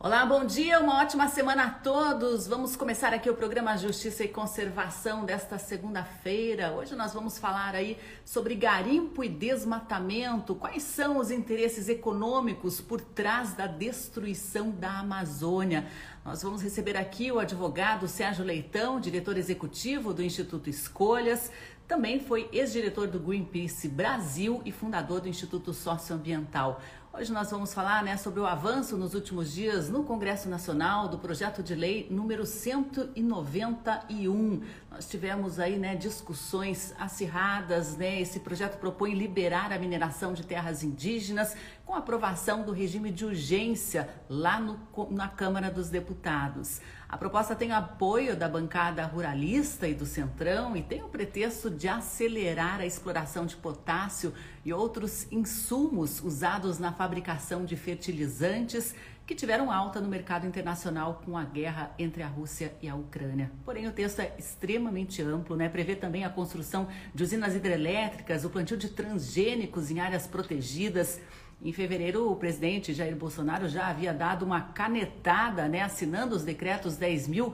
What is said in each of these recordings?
Olá, bom dia, uma ótima semana a todos. Vamos começar aqui o programa Justiça e Conservação desta segunda-feira. Hoje nós vamos falar aí sobre garimpo e desmatamento. Quais são os interesses econômicos por trás da destruição da Amazônia? Nós vamos receber aqui o advogado Sérgio Leitão, diretor executivo do Instituto Escolhas. Também foi ex-diretor do Greenpeace Brasil e fundador do Instituto Socioambiental. Hoje nós vamos falar né, sobre o avanço nos últimos dias no Congresso Nacional do projeto de lei número 191. Nós tivemos aí né, discussões acirradas. Né? Esse projeto propõe liberar a mineração de terras indígenas com aprovação do regime de urgência lá no, na Câmara dos Deputados. A proposta tem apoio da bancada ruralista e do Centrão e tem o pretexto de acelerar a exploração de potássio e outros insumos usados na fabricação de fertilizantes que tiveram alta no mercado internacional com a guerra entre a Rússia e a Ucrânia. Porém, o texto é extremamente amplo, né? Prevê também a construção de usinas hidrelétricas, o plantio de transgênicos em áreas protegidas. Em fevereiro, o presidente Jair Bolsonaro já havia dado uma canetada, né, assinando os decretos 10.000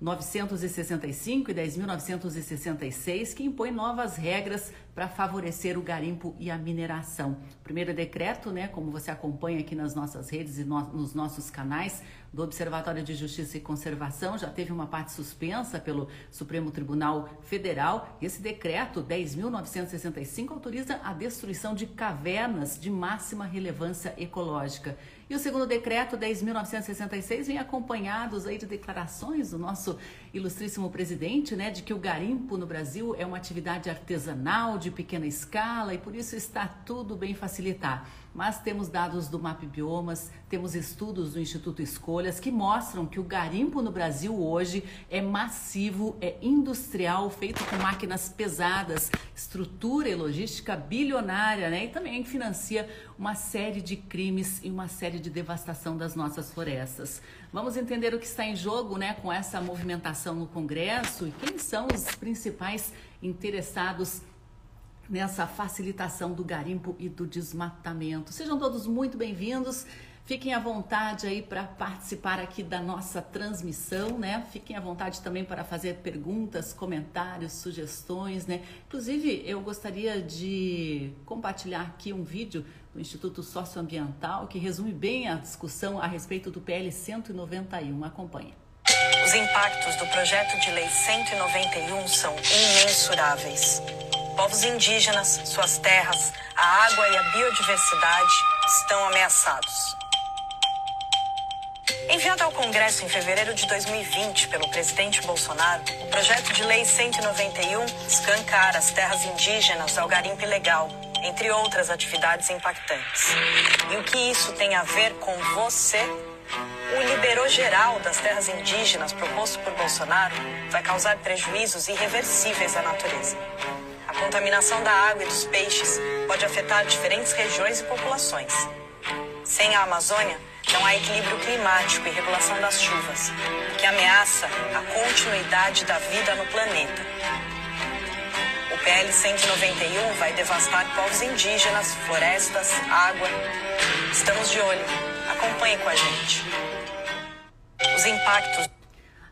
965 e 10.966, que impõe novas regras para favorecer o garimpo e a mineração. O primeiro decreto, né, como você acompanha aqui nas nossas redes e no, nos nossos canais do Observatório de Justiça e Conservação, já teve uma parte suspensa pelo Supremo Tribunal Federal. Esse decreto 10.965 autoriza a destruição de cavernas de máxima relevância ecológica. E o segundo decreto, 10.966, vem acompanhados aí de declarações do nosso ilustríssimo presidente, né, de que o garimpo no Brasil é uma atividade artesanal de pequena escala e por isso está tudo bem facilitar mas temos dados do MAP Biomas, temos estudos do Instituto Escolhas que mostram que o garimpo no Brasil hoje é massivo, é industrial, feito com máquinas pesadas, estrutura e logística bilionária, né? E também financia uma série de crimes e uma série de devastação das nossas florestas. Vamos entender o que está em jogo, né, com essa movimentação no Congresso e quem são os principais interessados nessa facilitação do garimpo e do desmatamento. Sejam todos muito bem-vindos. Fiquem à vontade aí para participar aqui da nossa transmissão, né? Fiquem à vontade também para fazer perguntas, comentários, sugestões, né? Inclusive, eu gostaria de compartilhar aqui um vídeo do Instituto Socioambiental que resume bem a discussão a respeito do PL 191. Acompanhe. Os impactos do projeto de lei 191 são imensuráveis povos indígenas, suas terras, a água e a biodiversidade estão ameaçados. Enviado ao Congresso em fevereiro de 2020 pelo presidente Bolsonaro, o projeto de lei 191 escancara as terras indígenas ao garimpo ilegal, entre outras atividades impactantes. E o que isso tem a ver com você? O liberou geral das terras indígenas proposto por Bolsonaro vai causar prejuízos irreversíveis à natureza contaminação da água e dos peixes pode afetar diferentes regiões e populações. Sem a Amazônia, não há equilíbrio climático e regulação das chuvas, que ameaça a continuidade da vida no planeta. O PL 191 vai devastar povos indígenas, florestas, água. Estamos de olho. Acompanhe com a gente. Os impactos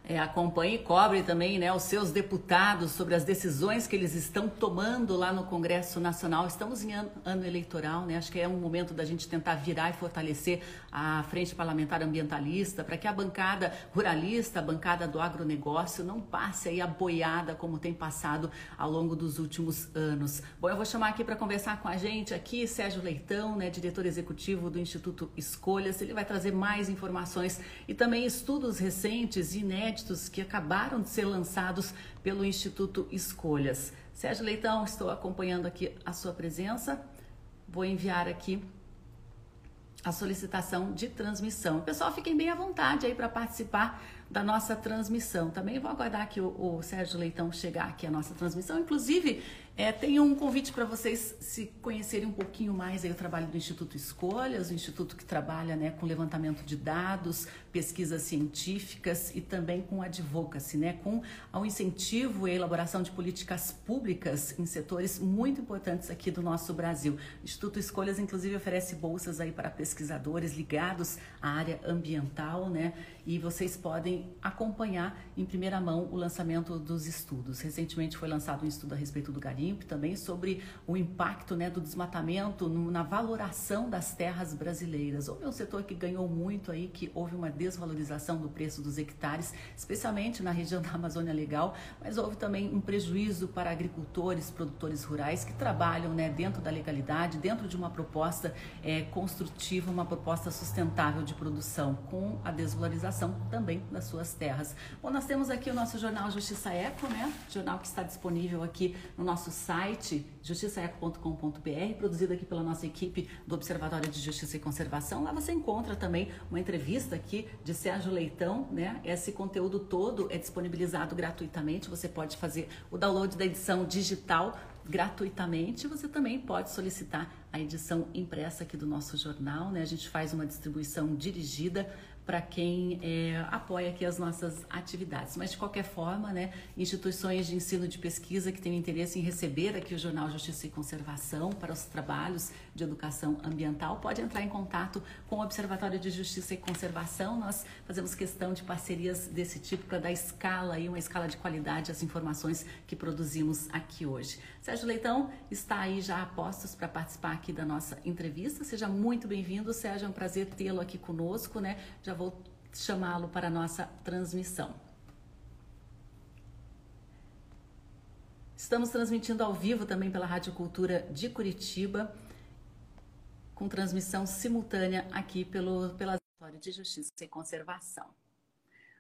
é, acompanhe e cobre também né, os seus deputados sobre as decisões que eles estão tomando lá no Congresso Nacional. Estamos em ano, ano, eleitoral, né? acho que é um momento da gente tentar virar e fortalecer a frente parlamentar ambientalista para que a bancada ruralista, a bancada do agronegócio não passe aí a boiada como tem passado ao longo dos últimos anos. Bom, eu vou chamar aqui para conversar com a gente aqui Sérgio Leitão, né, diretor executivo do Instituto Escolhas. Ele vai trazer mais informações e também estudos recentes e inéditos inéditos que acabaram de ser lançados pelo Instituto Escolhas. Sérgio Leitão, estou acompanhando aqui a sua presença. Vou enviar aqui a solicitação de transmissão. Pessoal, fiquem bem à vontade aí para participar da nossa transmissão. Também vou aguardar que o, o, Sérgio Leitão chegar aqui à nossa transmissão. Inclusive, É, um convite para vocês se conhecerem um pouquinho mais aí o trabalho do Instituto Escolhas, o instituto que trabalha né, com levantamento de dados, pesquisas científicas e também com advocacy, né, com o incentivo e a elaboração de políticas públicas em setores muito importantes aqui do nosso Brasil. O Instituto Escolhas, inclusive, oferece bolsas aí para pesquisadores ligados à área ambiental, né, e vocês podem acompanhar em primeira mão o lançamento dos estudos. Recentemente foi lançado um estudo a respeito do garimpo, também sobre o impacto né, do desmatamento no, na valoração das terras brasileiras. Houve um setor que ganhou muito aí, que houve uma desvalorização do preço dos hectares, especialmente na região da Amazônia Legal, mas houve também um prejuízo para agricultores, produtores rurais que trabalham né, dentro da legalidade, dentro de uma proposta é, construtiva, uma proposta sustentável de produção, com a desvalorização também das suas terras. Bom, nós temos aqui o nosso jornal Justiça Eco, né? Jornal que está disponível aqui no nosso site justiçaeco.com.br, produzido aqui pela nossa equipe do Observatório de Justiça e Conservação. Lá você encontra também uma entrevista aqui de Sérgio Leitão, né? Esse conteúdo todo é disponibilizado gratuitamente. Você pode fazer o download da edição digital gratuitamente. Você também pode solicitar a edição impressa aqui do nosso jornal, né? A gente faz uma distribuição dirigida para quem é, apoia aqui as nossas atividades. Mas de qualquer forma, né, instituições de ensino de pesquisa que têm interesse em receber aqui o Jornal Justiça e Conservação para os trabalhos de educação ambiental, pode entrar em contato com o Observatório de Justiça e Conservação. Nós fazemos questão de parcerias desse tipo para dar escala e uma escala de qualidade às informações que produzimos aqui hoje. Sérgio Leitão está aí já a postos para participar aqui da nossa entrevista. Seja muito bem-vindo, Sérgio. É um prazer tê-lo aqui conosco, né? Já vou chamá-lo para a nossa transmissão. Estamos transmitindo ao vivo também pela Rádio Cultura de Curitiba com transmissão simultânea aqui pelo, pela História de Justiça e Conservação.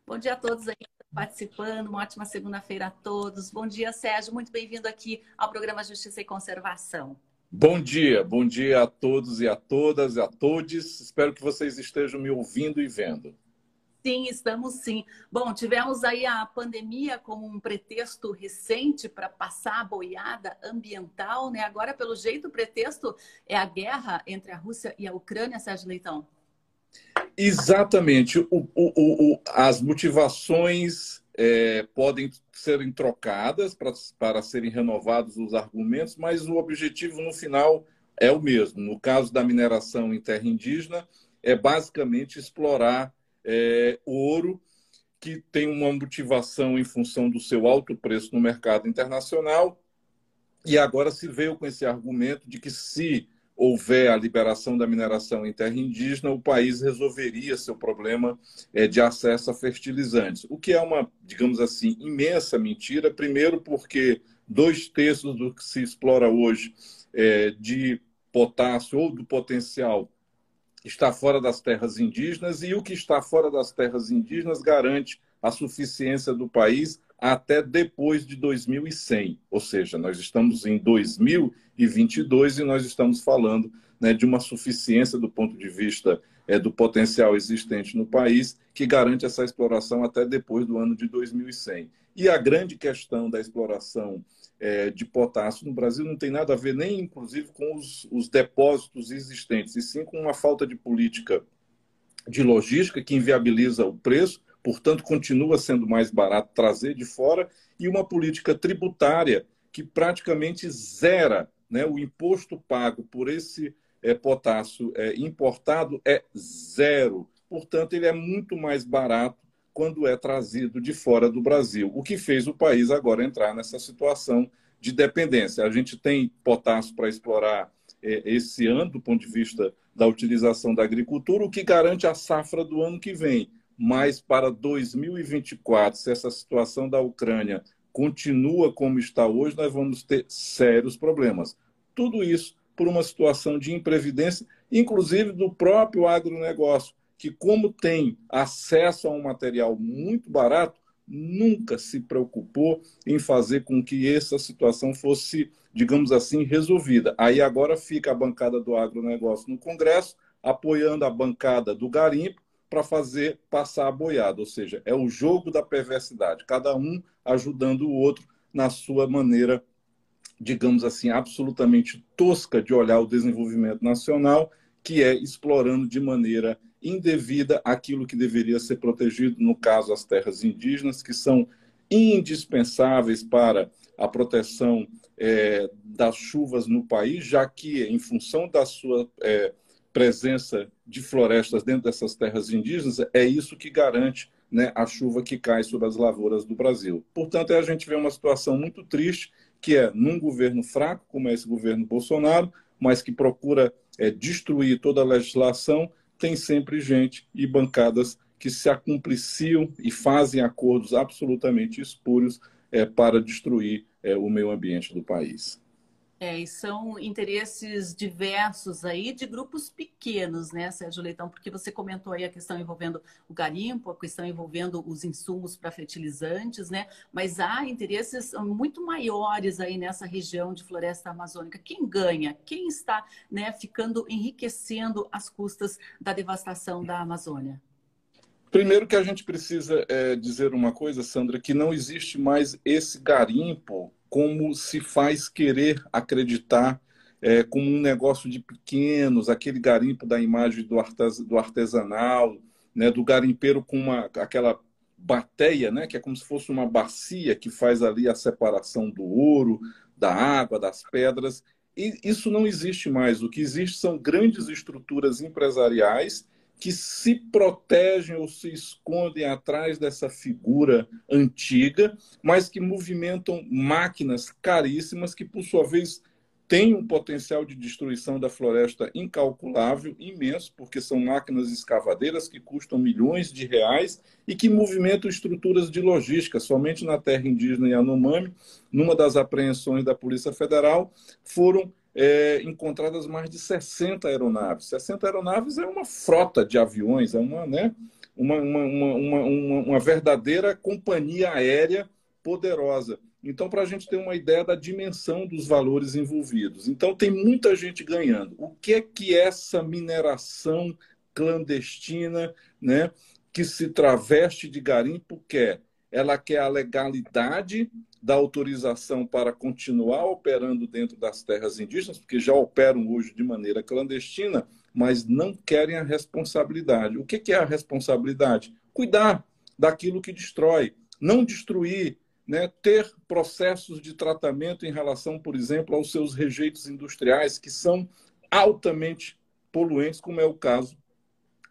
Bom dia a todos aí participando, uma ótima segunda-feira a todos. Bom dia, Sérgio, muito bem-vindo aqui ao programa Justiça e Conservação. Bom dia, bom dia a todos e a todas e a todos. Espero que vocês estejam me ouvindo e vendo. Sim, estamos sim. Bom, tivemos aí a pandemia como um pretexto recente para passar a boiada ambiental, né? Agora, pelo jeito, o pretexto é a guerra entre a Rússia e a Ucrânia, Sérgio Leitão. Exatamente. O, o, o, as motivações é, podem serem trocadas para, para serem renovados os argumentos, mas o objetivo no final é o mesmo. No caso da mineração em terra indígena, é basicamente explorar é, ouro que tem uma motivação em função do seu alto preço no mercado internacional. E agora se veio com esse argumento de que se houver a liberação da mineração em terra indígena, o país resolveria seu problema é, de acesso a fertilizantes, o que é uma, digamos assim, imensa mentira. Primeiro, porque dois terços do que se explora hoje é, de potássio ou do potencial está fora das terras indígenas e o que está fora das terras indígenas garante a suficiência do país até depois de 2100. Ou seja, nós estamos em 2022 e nós estamos falando né, de uma suficiência do ponto de vista é, do potencial existente no país que garante essa exploração até depois do ano de 2100. E a grande questão da exploração é, de potássio no Brasil não tem nada a ver nem, inclusive, com os, os depósitos existentes, e sim com uma falta de política de logística que inviabiliza o preço, portanto, continua sendo mais barato trazer de fora, e uma política tributária que praticamente zera né, o imposto pago por esse é, potássio é, importado é zero. Portanto, ele é muito mais barato quando é trazido de fora do Brasil, o que fez o país agora entrar nessa situação de dependência. A gente tem potássio para explorar é, esse ano, do ponto de vista da utilização da agricultura, o que garante a safra do ano que vem. Mas para 2024, se essa situação da Ucrânia continua como está hoje, nós vamos ter sérios problemas. Tudo isso por uma situação de imprevidência, inclusive do próprio agronegócio que, como tem acesso a um material muito barato, nunca se preocupou em fazer com que essa situação fosse, digamos assim, resolvida. Aí agora fica a bancada do agronegócio no Congresso, apoiando a bancada do garimpo para fazer passar a boiada, ou seja, é o jogo da perversidade, cada um ajudando o outro na sua maneira digamos assim, absolutamente tosca de olhar o desenvolvimento nacional, que é explorando de maneira indevida aquilo que deveria ser protegido, no caso, as terras indígenas, que são indispensáveis para a proteção é, das chuvas no país, já que, em função da sua é, presença de florestas dentro dessas terras indígenas, é isso que garante né, a chuva que cai sobre as lavouras do Brasil. Portanto, a gente vê uma situação muito triste, que é num governo fraco, como é esse governo Bolsonaro, mas que procura é, destruir toda a legislação, tem sempre gente e bancadas que se acumpliciam e fazem acordos absolutamente espúrios é, para destruir é, o meio ambiente do país. É, e são interesses diversos aí de grupos pequenos, né, Sérgio Leitão? Porque você comentou aí a questão envolvendo o garimpo, a questão envolvendo os insumos para fertilizantes, né? Mas há interesses muito maiores aí nessa região de floresta amazônica. Quem ganha? Quem está né, ficando enriquecendo as custas da devastação da Amazônia? Primeiro que a gente precisa é, dizer uma coisa, Sandra, que não existe mais esse garimpo como se faz querer acreditar é, como um negócio de pequenos, aquele garimpo da imagem do, artes, do artesanal, né, do garimpeiro com uma, aquela bateia, né, que é como se fosse uma bacia que faz ali a separação do ouro, da água, das pedras. E isso não existe mais. O que existe são grandes estruturas empresariais que se protegem ou se escondem atrás dessa figura antiga, mas que movimentam máquinas caríssimas que, por sua vez, têm um potencial de destruição da floresta incalculável, imenso, porque são máquinas escavadeiras que custam milhões de reais e que movimentam estruturas de logística. Somente na terra indígena Yanomami, numa das apreensões da Polícia Federal, foram é, encontradas mais de 60 aeronaves. 60 aeronaves é uma frota de aviões, é uma, né, uma, uma, uma, uma, uma verdadeira companhia aérea poderosa. Então, para a gente ter uma ideia da dimensão dos valores envolvidos. Então, tem muita gente ganhando. O que é que essa mineração clandestina, né, que se traveste de garimpo quer? Ela quer a legalidade da autorização para continuar operando dentro das terras indígenas, porque já operam hoje de maneira clandestina, mas não querem a responsabilidade. O que é a responsabilidade? Cuidar daquilo que destrói, não destruir, né? ter processos de tratamento em relação, por exemplo, aos seus rejeitos industriais, que são altamente poluentes, como é o caso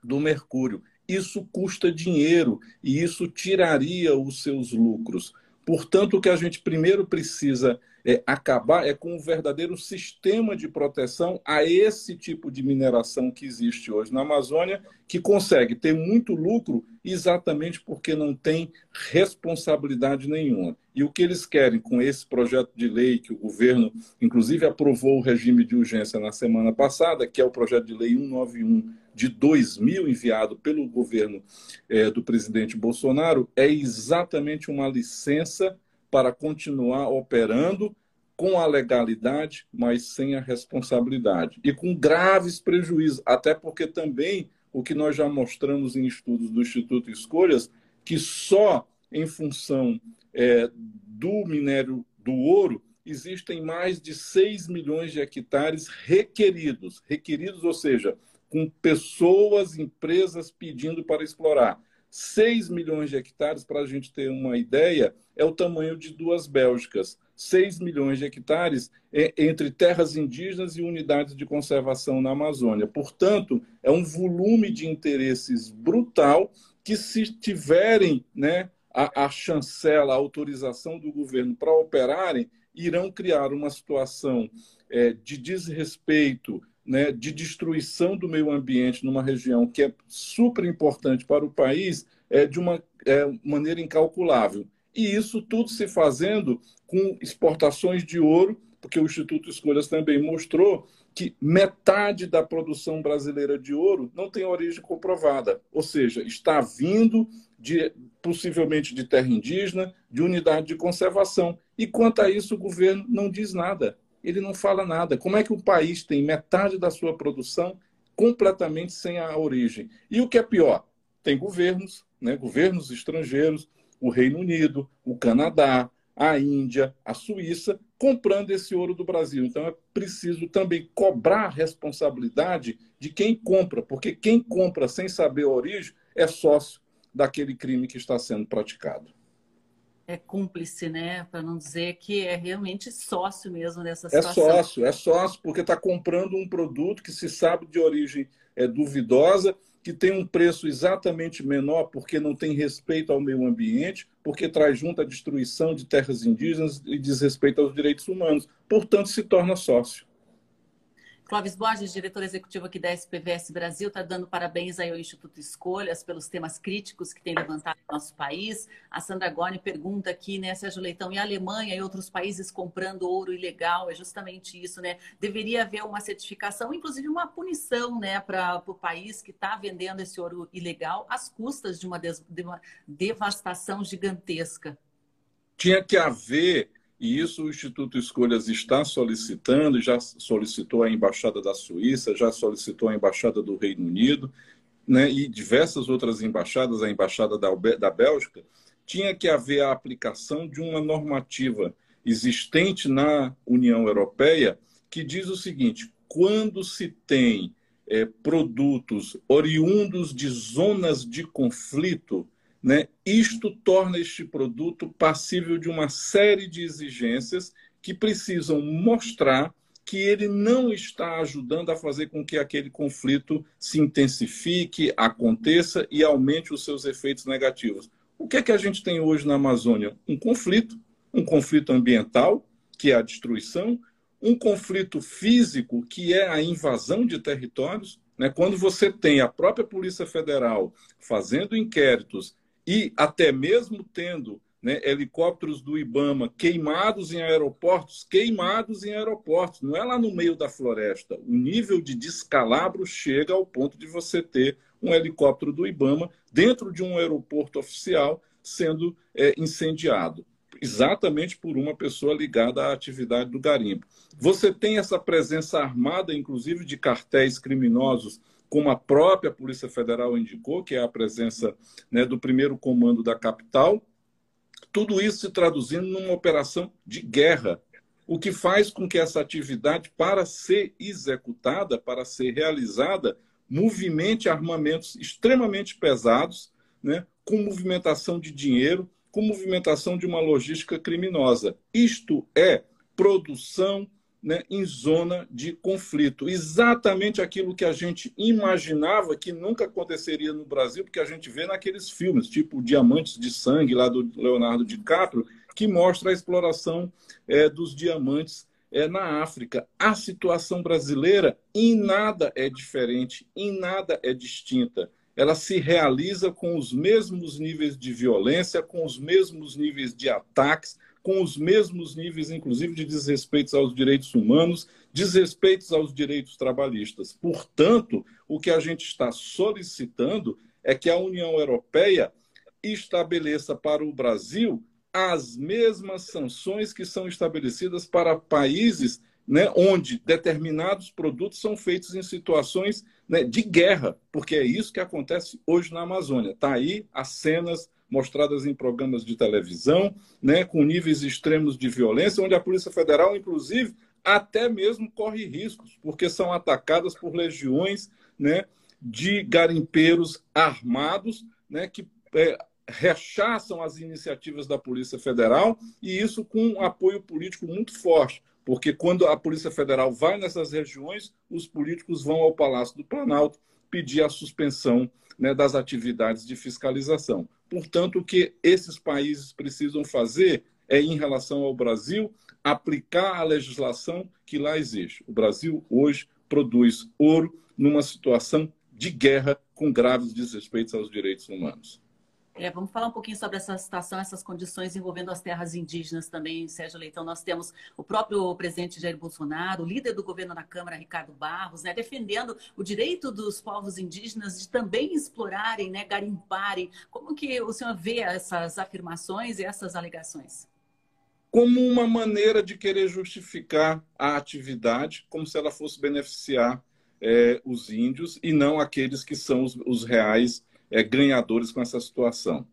do mercúrio. Isso custa dinheiro e isso tiraria os seus lucros. Portanto, o que a gente primeiro precisa é, acabar é com um verdadeiro sistema de proteção a esse tipo de mineração que existe hoje na Amazônia, que consegue ter muito lucro exatamente porque não tem responsabilidade nenhuma. E o que eles querem com esse projeto de lei que o governo, inclusive, aprovou o regime de urgência na semana passada, que é o projeto de lei 191 de 2000 enviado pelo governo é, do presidente Bolsonaro, é exatamente uma licença para continuar operando com a legalidade, mas sem a responsabilidade. E com graves prejuízos, até porque também o que nós já mostramos em estudos do Instituto Escolhas, que só em função é, do minério do ouro existem mais de 6 milhões de hectares requeridos. Requeridos, ou seja, com pessoas, empresas pedindo para explorar. 6 milhões de hectares, para a gente ter uma ideia, é o tamanho de duas Bélgicas. 6 milhões de hectares é, entre terras indígenas e unidades de conservação na Amazônia. Portanto, é um volume de interesses brutal que, se tiverem né, a, a chancela, a autorização do governo para operarem, irão criar uma situação é, de desrespeito né, de destruição do meio ambiente numa região que é super importante para o país é, de uma é, maneira incalculável. E isso tudo se fazendo com exportações de ouro, porque o Instituto Escolhas também mostrou que metade da produção brasileira de ouro não tem origem comprovada, ou seja, está vindo de possivelmente de terra indígena, de unidade de conservação. E quanto a isso, o governo não diz nada ele não fala nada. Como é que o país tem metade da sua produção completamente sem a origem? E o que é pior, tem governos, né, governos estrangeiros, o Reino Unido, o Canadá, a Índia, a Suíça, comprando esse ouro do Brasil. Então é preciso também cobrar a responsabilidade de quem compra, porque quem compra sem saber a origem é sócio daquele crime que está sendo praticado. É cúmplice, né? Para não dizer que é realmente sócio mesmo nessa é situação. É sócio, é sócio, porque está comprando um produto que se sabe de origem é, duvidosa que tem um preço exatamente menor porque não tem respeito ao meio ambiente, porque traz junto a destruição de terras indígenas e desrespeito aos direitos humanos. Portanto, se torna sócio. Clóvis Borges, diretor executivo aqui da SPVS Brasil, está dando parabéns aí ao Instituto Escolhas pelos temas críticos que tem levantado no nosso país. A Sandra Goni pergunta aqui, né, Sérgio Leitão, e a Alemanha e outros países comprando ouro ilegal? É justamente isso, né? Deveria haver uma certificação, inclusive uma punição, né, para o país que está vendendo esse ouro ilegal às custas de uma, des, de uma devastação gigantesca. Tinha que haver e isso o Instituto Escolhas está solicitando, já solicitou a Embaixada da Suíça, já solicitou a Embaixada do Reino Unido, né, e diversas outras embaixadas, a Embaixada da, da Bélgica, tinha que haver a aplicação de uma normativa existente na União Europeia que diz o seguinte: quando se tem é, produtos oriundos de zonas de conflito, né? Isto torna este produto passível de uma série de exigências que precisam mostrar que ele não está ajudando a fazer com que aquele conflito se intensifique, aconteça e aumente os seus efeitos negativos. O que é que a gente tem hoje na Amazônia? Um conflito, um conflito ambiental, que é a destruição, um conflito físico, que é a invasão de territórios. Né? Quando você tem a própria Polícia Federal fazendo inquéritos e até mesmo tendo né, helicópteros do IBAMA queimados em aeroportos, queimados em aeroportos, não é lá no meio da floresta. O nível de descalabro chega ao ponto de você ter um helicóptero do IBAMA dentro de um aeroporto oficial sendo é, incendiado, exatamente por uma pessoa ligada à atividade do garimpo. Você tem essa presença armada, inclusive, de cartéis criminosos como a própria Polícia Federal indicou, que é a presença né, do primeiro comando da capital, tudo isso se traduzindo numa operação de guerra, o que faz com que essa atividade, para ser executada, para ser realizada, movimente armamentos extremamente pesados, né, com movimentação de dinheiro, com movimentação de uma logística criminosa. Isto é produção né, em zona de conflito. Exatamente aquilo que a gente imaginava que nunca aconteceria no Brasil, porque a gente vê naqueles filmes, tipo Diamantes de Sangue, lá do Leonardo DiCaprio, que mostra a exploração é, dos diamantes é, na África. A situação brasileira em nada é diferente, em nada é distinta. Ela se realiza com os mesmos níveis de violência, com os mesmos níveis de ataques, com os mesmos níveis, inclusive, de desrespeitos aos direitos humanos, desrespeitos aos direitos trabalhistas. Portanto, o que a gente está solicitando é que a União Europeia estabeleça para o Brasil as mesmas sanções que são estabelecidas para países né, onde determinados produtos são feitos em situações né, de guerra, porque é isso que acontece hoje na Amazônia. Está aí as cenas mostradas em programas de televisão, né, com níveis extremos de violência, onde a Polícia Federal, inclusive, até mesmo corre riscos, porque são atacadas por legiões né, de garimpeiros armados né, que é, rechaçam as iniciativas da Polícia Federal e isso com um apoio político muito forte. Porque quando a Polícia Federal vai nessas regiões, os políticos vão ao Palácio do Planalto pedir a suspensão né, das atividades de fiscalização. Portanto, o que esses países precisam fazer é, em relação ao Brasil, aplicar a legislação que lá existe. O Brasil hoje produz ouro numa situação de guerra com graves desrespeitos aos direitos humanos. É, vamos falar um pouquinho sobre essa situação, essas condições envolvendo as terras indígenas também, Sérgio Leitão. Nós temos o próprio presidente Jair Bolsonaro, o líder do governo na Câmara, Ricardo Barros, né, defendendo o direito dos povos indígenas de também explorarem, né, garimparem. Como que o senhor vê essas afirmações e essas alegações? Como uma maneira de querer justificar a atividade, como se ela fosse beneficiar é, os índios e não aqueles que são os, os reais é, ganhadores com essa situação.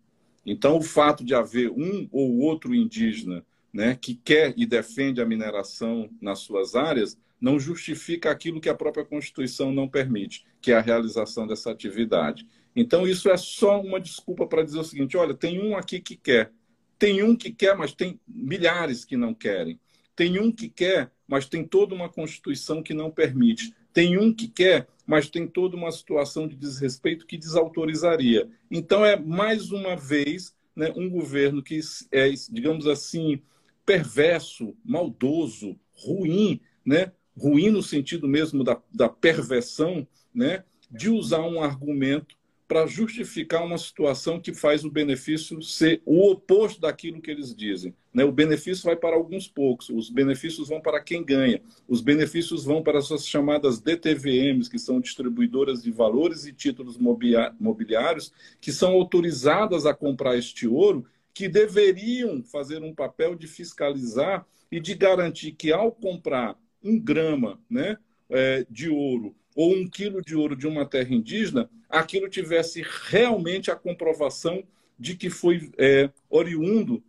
Então, o fato de haver um ou outro indígena né, que quer e defende a mineração nas suas áreas, não justifica aquilo que a própria Constituição não permite, que é a realização dessa atividade. Então, isso é só uma desculpa para dizer o seguinte: olha, tem um aqui que quer, tem um que quer, mas tem milhares que não querem. Tem um que quer, mas tem toda uma Constituição que não permite. Tem um que quer, mas tem toda uma situação de desrespeito que desautorizaria. Então, é mais uma vez né, um governo que é, digamos assim, perverso, maldoso, ruim, né? ruim no sentido mesmo da, da perversão, né? de usar um argumento para justificar uma situação que faz o benefício ser o oposto daquilo que eles dizem. Né? O benefício vai para alguns poucos, os benefícios vão para quem ganha, os benefícios vão para as chamadas DTVMs, que são distribuidoras de valores e títulos mobiliários, que são autorizadas a comprar este ouro, que deveriam fazer um papel de fiscalizar e de garantir que, ao comprar um grama né, é, de ouro ou um quilo de ouro de uma terra indígena, aquilo tivesse realmente a comprovação de que foi é, oriundo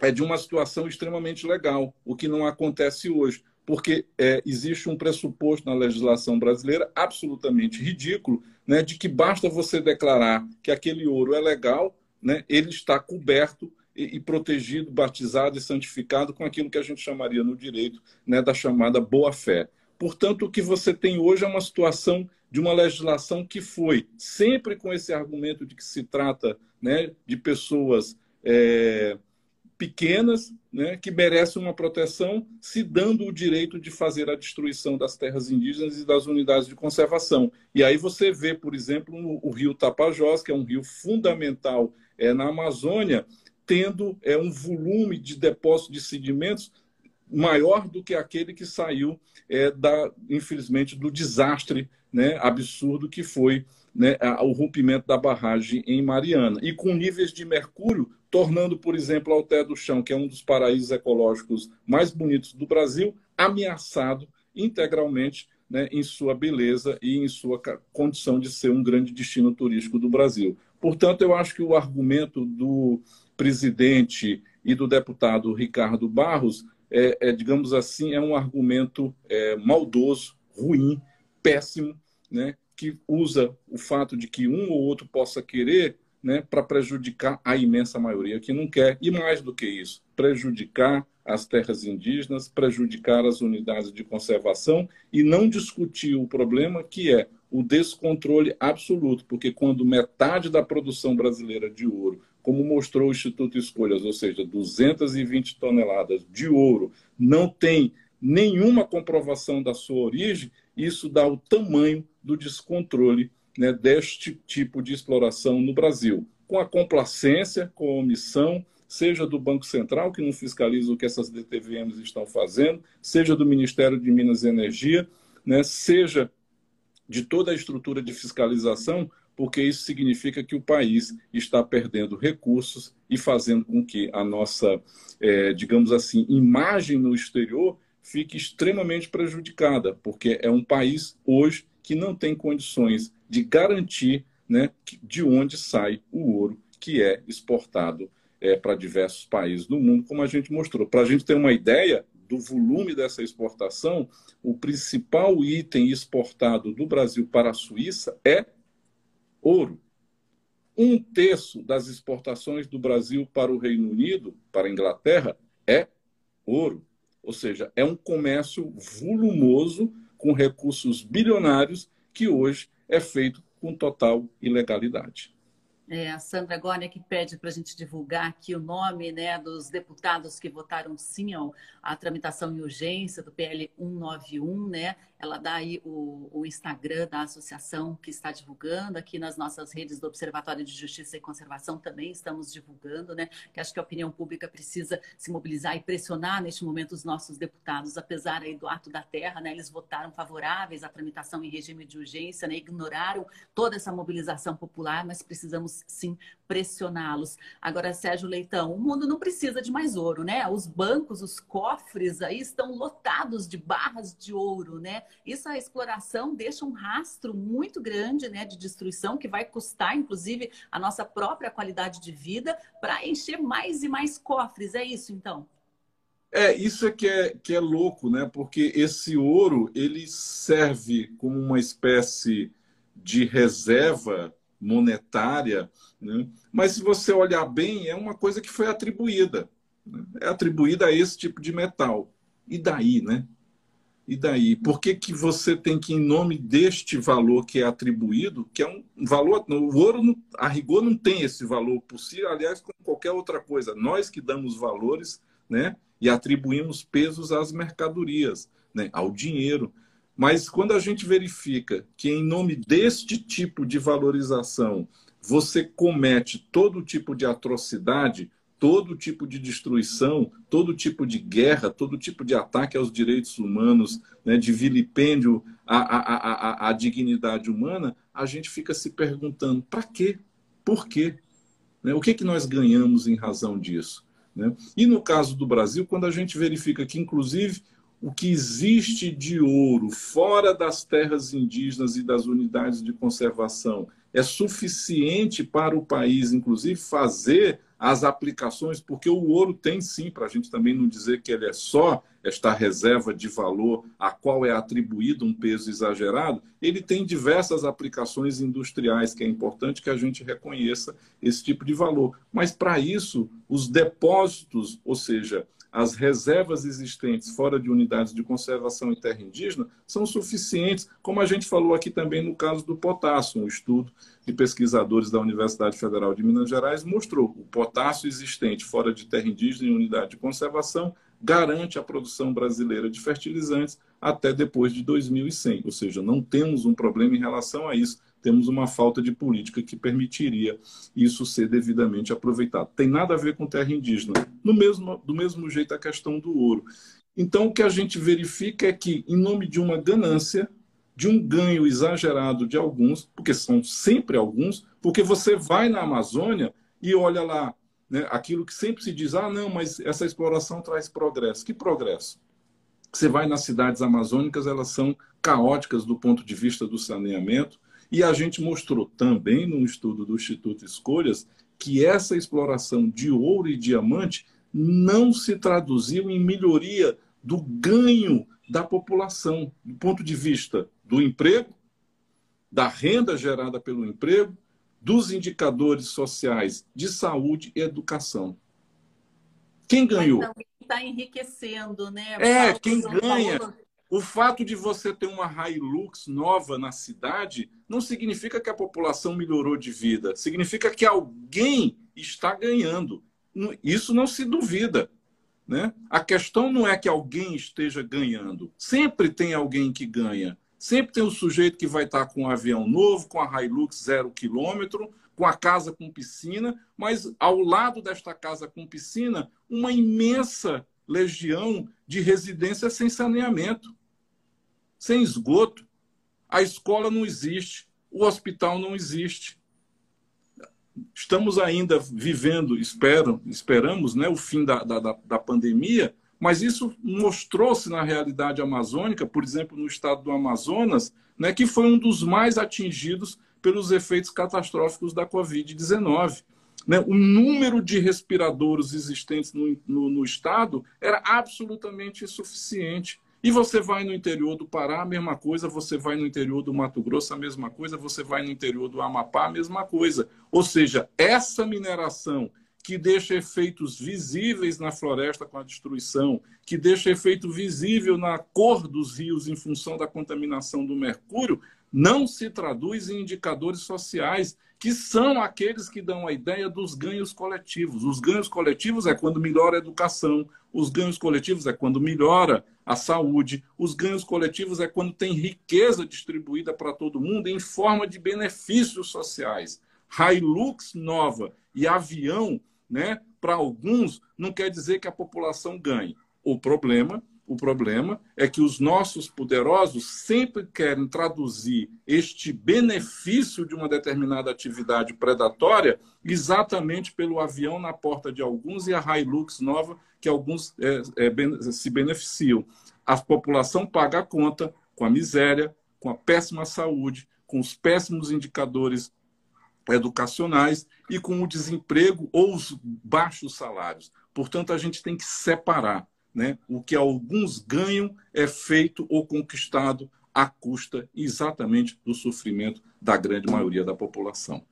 é, de uma situação extremamente legal, o que não acontece hoje, porque é, existe um pressuposto na legislação brasileira absolutamente ridículo, né, de que basta você declarar que aquele ouro é legal, né, ele está coberto e, protegido, batizado e santificado com aquilo que a gente chamaria no direito né, da chamada boa-fé. Portanto, o que você tem hoje é uma situação de uma legislação que foi sempre com esse argumento de que se trata né, de pessoas é, pequenas né, que merecem uma proteção, se dando o direito de fazer a destruição das terras indígenas e das unidades de conservação. E aí você vê, por exemplo, o rio Tapajós, que é um rio fundamental é, na Amazônia, tendo é, um volume de depósito de sedimentos maior do que aquele que saiu, é, da, infelizmente, do desastre né, absurdo que foi né, o rompimento da barragem em Mariana. E com níveis de mercúrio, tornando, por exemplo, Alté do Chão, que é um dos paraísos ecológicos mais bonitos do Brasil, ameaçado integralmente né, em sua beleza e em sua condição de ser um grande destino turístico do Brasil. Portanto, eu acho que o argumento do presidente e do deputado Ricardo Barros é, é, digamos assim, é um argumento é, maldoso, ruim, péssimo, né, que usa o fato de que um ou outro possa querer né, para prejudicar a imensa maioria que não quer. E mais do que isso, prejudicar as terras indígenas, prejudicar as unidades de conservação e não discutir o problema que é o descontrole absoluto, porque quando metade da produção brasileira de ouro como mostrou o Instituto Escolhas, ou seja, 220 toneladas de ouro, não tem nenhuma comprovação da sua origem, isso dá o tamanho do descontrole né, deste tipo de exploração no Brasil. Com a complacência, com a omissão, seja do Banco Central, que não fiscaliza o que essas DTVMs estão fazendo, seja do Ministério de Minas e Energia, né, seja de toda a estrutura de fiscalização, porque isso significa que o país está perdendo recursos e fazendo com que a nossa, é, digamos assim, imagem no exterior fique extremamente prejudicada, porque é um país hoje que não tem condições de garantir né, de onde sai o ouro que é exportado é, para diversos países do mundo, como a gente mostrou. Para a gente ter uma ideia do volume dessa exportação, o principal item exportado do Brasil para a Suíça é ouro. Um terço das exportações do Brasil para o Reino Unido, para a Inglaterra, é ouro. Ou seja, é um comércio volumoso com recursos bilionários que hoje é feito com total ilegalidade. É, a Sandra Gônia que pede para a gente divulgar aqui o nome né, dos deputados que votaram sim à tramitação em urgência do PL 191, né? Ela dá aí o, o, Instagram da associação que está divulgando, aqui nas nossas redes do Observatório de Justiça e Conservação também estamos divulgando, né? Que acho que a opinião pública precisa se mobilizar e pressionar neste momento os nossos deputados, apesar aí do ato da terra, né? Eles votaram favoráveis à tramitação em regime de urgência, né? Ignoraram toda essa mobilização popular, mas precisamos sim pressioná-los. Agora, Sérgio Leitão, o mundo não precisa de mais ouro, né? Os bancos, os cofres aí estão lotados de barras de ouro, né? Isso a exploração deixa um rastro muito grande, né, de destruição que vai custar, inclusive, a nossa própria qualidade de vida para encher mais e mais cofres. É isso, então? É, isso é que, é que é louco, né? Porque esse ouro ele serve como uma espécie de reserva monetária, né? mas se você olhar bem, é uma coisa que foi atribuída. Né? É atribuída a esse tipo de metal. E daí, né? E daí? Por que, que você tem que, em nome deste valor que é atribuído, que é um valor. O ouro, a rigor, não tem esse valor por si, aliás, como qualquer outra coisa. Nós que damos valores né, e atribuímos pesos às mercadorias, né, ao dinheiro. Mas quando a gente verifica que, em nome deste tipo de valorização, você comete todo tipo de atrocidade, todo tipo de destruição, todo tipo de guerra, todo tipo de ataque aos direitos humanos, né, de vilipêndio à, à, à, à, dignidade humana, a gente fica se perguntando: para quê? Por quê? Né? O que, que nós ganhamos em razão disso? Né? E no caso do Brasil, quando a gente verifica que, inclusive, o que existe de ouro fora das terras indígenas e das unidades de conservação é suficiente para o país, inclusive, fazer as aplicações, porque o ouro tem sim, para a gente também não dizer que ele é só esta reserva de valor a qual é atribuído um peso exagerado, ele tem diversas aplicações industriais, que é importante que a gente reconheça esse tipo de valor. Mas para isso, os depósitos, ou seja, as reservas existentes fora de unidades de conservação em terra indígena são suficientes, como a gente falou aqui também no caso do potássio, um estudo de pesquisadores da Universidade Federal de Minas Gerais mostrou o potássio existente fora de terra indígena em unidade de conservação garante a produção brasileira de fertilizantes até depois de 2100, ou seja, não temos um problema em relação a isso temos uma falta de política que permitiria isso ser devidamente aproveitado. Tem nada a ver com terra indígena. No mesmo, do mesmo jeito, a questão do ouro. Então, o que a gente verifica é que, em nome de uma ganância, de um ganho exagerado de alguns, porque são sempre alguns, porque você vai na Amazônia e olha lá, né, aquilo que sempre se diz: ah, não, mas essa exploração traz progresso. Que progresso? Você vai nas cidades amazônicas, elas são caóticas do ponto de vista do saneamento, e a gente mostrou também no estudo do Instituto Escolhas que essa exploração de ouro e diamante não se traduziu em melhoria do ganho da população, do ponto de vista do emprego, da renda gerada pelo emprego, dos indicadores sociais de saúde e educação. Quem ganhou? Está enriquecendo, né? É, quem ganha. O fato de você ter uma Hilux nova na cidade não significa que a população melhorou de vida, significa que alguém está ganhando. Isso não se duvida. Né? A questão não é que alguém esteja ganhando. Sempre tem alguém que ganha. Sempre tem o sujeito que vai estar com um avião novo, com a Hilux zero quilômetro, com a casa com piscina, mas ao lado desta casa com piscina, uma imensa legião de residências sem saneamento sem esgoto. A escola não existe, o hospital não existe. Estamos ainda vivendo, espero, esperamos, né, o fim da, da, da pandemia, mas isso mostrou-se na realidade amazônica, por exemplo, no estado do Amazonas, né, que foi um dos mais atingidos pelos efeitos catastróficos da Covid-19. Né? O número de respiradores existentes no, no, no estado era absolutamente insuficiente. E você vai no interior do Pará, a mesma coisa, você vai no interior do Mato Grosso, a mesma coisa, você vai no interior do Amapá, a mesma coisa. Ou seja, essa mineração que deixa efeitos visíveis na floresta com a destruição, que deixa efeito visível na cor dos rios em função da contaminação do mercúrio, não se traduz em indicadores sociais, que são aqueles que dão a ideia dos ganhos coletivos. Os ganhos coletivos é quando melhora a educação, os ganhos coletivos é quando melhora a saúde, os ganhos coletivos é quando tem riqueza distribuída para todo mundo em forma de benefícios sociais. Hilux nova e avião, né, para alguns, não quer dizer que a população ganhe. O problema o problema é que os nossos poderosos sempre querem traduzir este benefício de uma determinada atividade predatória exatamente pelo avião na porta de alguns e a Hilux nova que alguns é, é, se beneficiam. A população paga a conta com a miséria, com a péssima saúde, com os péssimos indicadores educacionais e com o desemprego ou os baixos salários. Portanto, a gente tem que separar né, o que alguns ganham é feito ou conquistado à custa exatamente do sofrimento da grande maioria da população.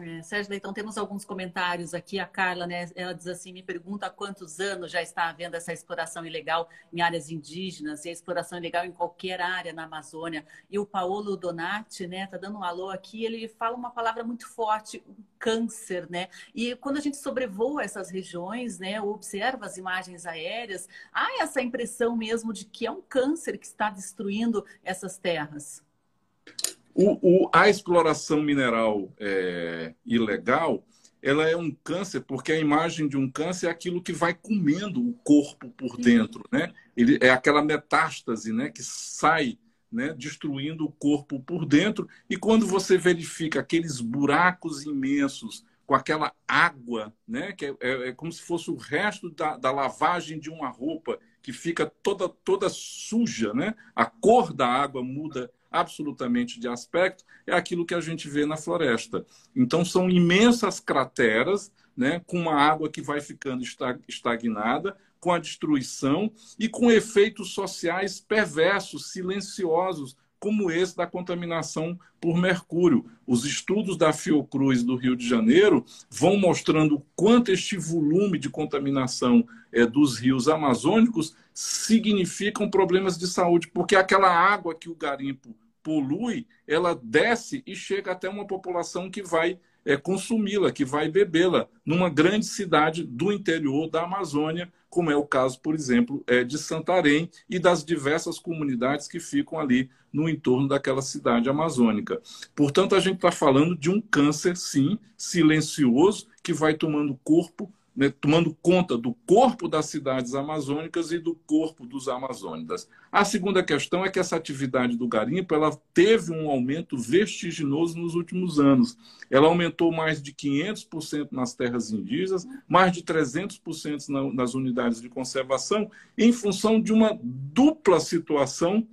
É, Sérgio Leitão, temos alguns comentários aqui. A Carla, né, ela diz assim: me pergunta há quantos anos já está havendo essa exploração ilegal em áreas indígenas e a exploração ilegal em qualquer área na Amazônia. E o Paulo Donati, né, tá dando um alô aqui, ele fala uma palavra muito forte, câncer, né? E quando a gente sobrevoa essas regiões, né, observa as imagens aéreas, há essa impressão mesmo de que é um câncer que está destruindo essas terras. O, o, a exploração mineral é, ilegal, ela é um câncer, porque a imagem de um câncer é aquilo que vai comendo o corpo por dentro, né? Ele é aquela metástase, né, que sai, né, destruindo o corpo por dentro. E quando você verifica aqueles buracos imensos com aquela água, né, que é, é, é como se fosse o resto da, da lavagem de uma roupa que fica toda toda suja, né? A cor da água muda absolutamente de aspecto, é aquilo que a gente vê na floresta. Então, são imensas crateras, né, com uma água que vai ficando estagnada, com a destruição e com efeitos sociais perversos, silenciosos, como esse da contaminação por mercúrio. Os estudos da Fiocruz do Rio de Janeiro vão mostrando quanto este volume de contaminação é, dos rios amazônicos significam problemas de saúde, porque aquela água que o garimpo polui, ela desce e chega até uma população que vai é, consumi-la, que vai bebê-la numa grande cidade do interior da Amazônia, como é o caso, por exemplo, é, de Santarém e das diversas comunidades que ficam ali no entorno daquela cidade amazônica. Portanto, a gente está falando de um câncer, sim, silencioso, que vai tomando corpo né, tomando conta do corpo das cidades amazônicas e do corpo dos amazônidas. A segunda questão é que essa atividade do garimpo ela teve um aumento vertiginoso nos últimos anos. Ela aumentou mais de 500% nas terras indígenas, mais de 300% nas unidades de conservação, em função de uma dupla situação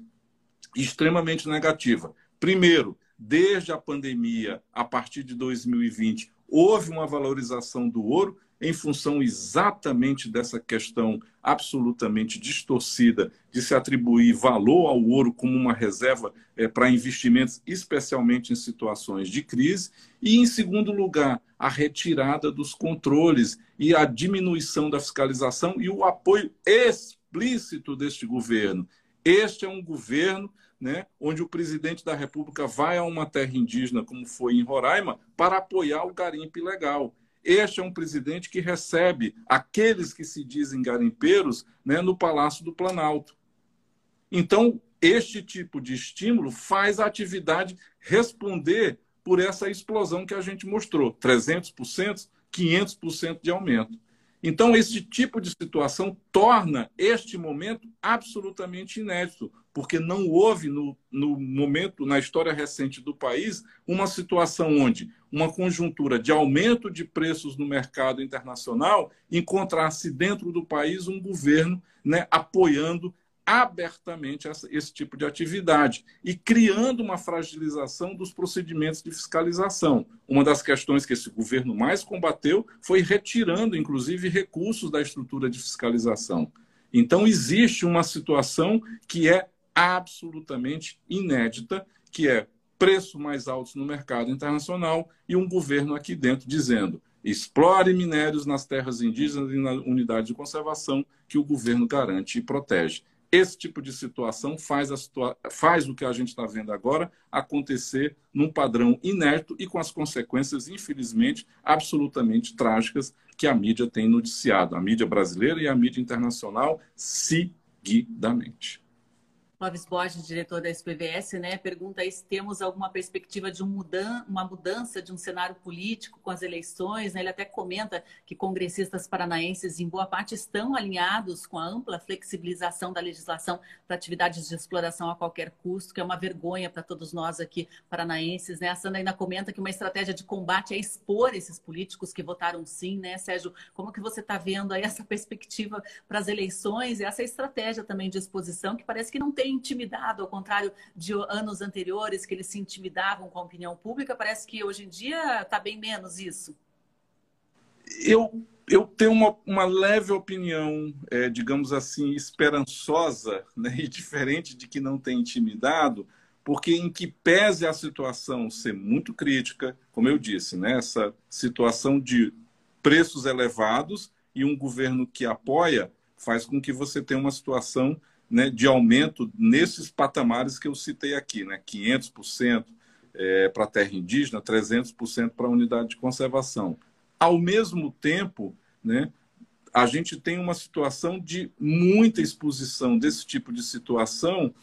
extremamente negativa. Primeiro, desde a pandemia, a partir de 2020, houve uma valorização do ouro em função exatamente dessa questão absolutamente distorcida de se atribuir valor ao ouro como uma reserva é, para investimentos, especialmente em situações de crise, e, em segundo lugar, a retirada dos controles e a diminuição da fiscalização e o apoio explícito deste governo. Este é um governo né, onde o presidente da República vai a uma terra indígena, como foi em Roraima, para apoiar o garimpo ilegal. Este é um presidente que recebe aqueles que se dizem garimpeiros né, no Palácio do Planalto. Então, este tipo de estímulo faz a atividade responder por essa explosão que a gente mostrou: 300%, 500% de aumento. Então, esse tipo de situação torna este momento absolutamente inédito, porque não houve no, no momento, na história recente do país, uma situação onde uma conjuntura de aumento de preços no mercado internacional encontrasse dentro do país um governo né, apoiando abertamente esse tipo de atividade e criando uma fragilização dos procedimentos de fiscalização. Uma das questões que esse governo mais combateu foi retirando, inclusive, recursos da estrutura de fiscalização. Então, existe uma situação que é absolutamente inédita, que é preço mais altos no mercado internacional e um governo aqui dentro dizendo explore minérios nas terras indígenas e na unidade de conservação que o governo garante e protege. Esse tipo de situação faz, situa faz o que a gente está vendo agora acontecer num padrão inerto e com as consequências, infelizmente, absolutamente trágicas que a mídia tem noticiado, a mídia brasileira e a mídia internacional, seguidamente. Clóvis Borges, diretor da SPVS, né, pergunta aí se temos alguma perspectiva de um mudan uma mudança de um cenário político com as eleições. Né? Ele até comenta que congressistas paranaenses, em boa parte, estão alinhados com a ampla flexibilização da legislação para atividades de exploração a qualquer custo, que é uma vergonha para todos nós aqui paranaenses. Né? A Sandra ainda comenta que uma estratégia de combate é expor esses políticos que votaram sim, né, Sérgio? Como que você está vendo aí essa perspectiva para as eleições e essa estratégia também de exposição que parece que não tem intimidado, ao contrário de anos anteriores, que eles se intimidavam com a opinião pública, parece que hoje em dia está bem menos isso. Eu, eu tenho uma, uma leve opinião, é, digamos assim, esperançosa né, e diferente de que não tem intimidado, porque em que pese a situação ser muito crítica, como eu disse, né, essa situação de preços elevados e um governo que apoia faz com que você tenha uma situação né, de aumento nesses patamares que eu citei aqui, né, 500% é, para a terra indígena, 300% para a unidade de conservação. Ao mesmo tempo, né, a gente tem uma situação de muita exposição desse tipo de situação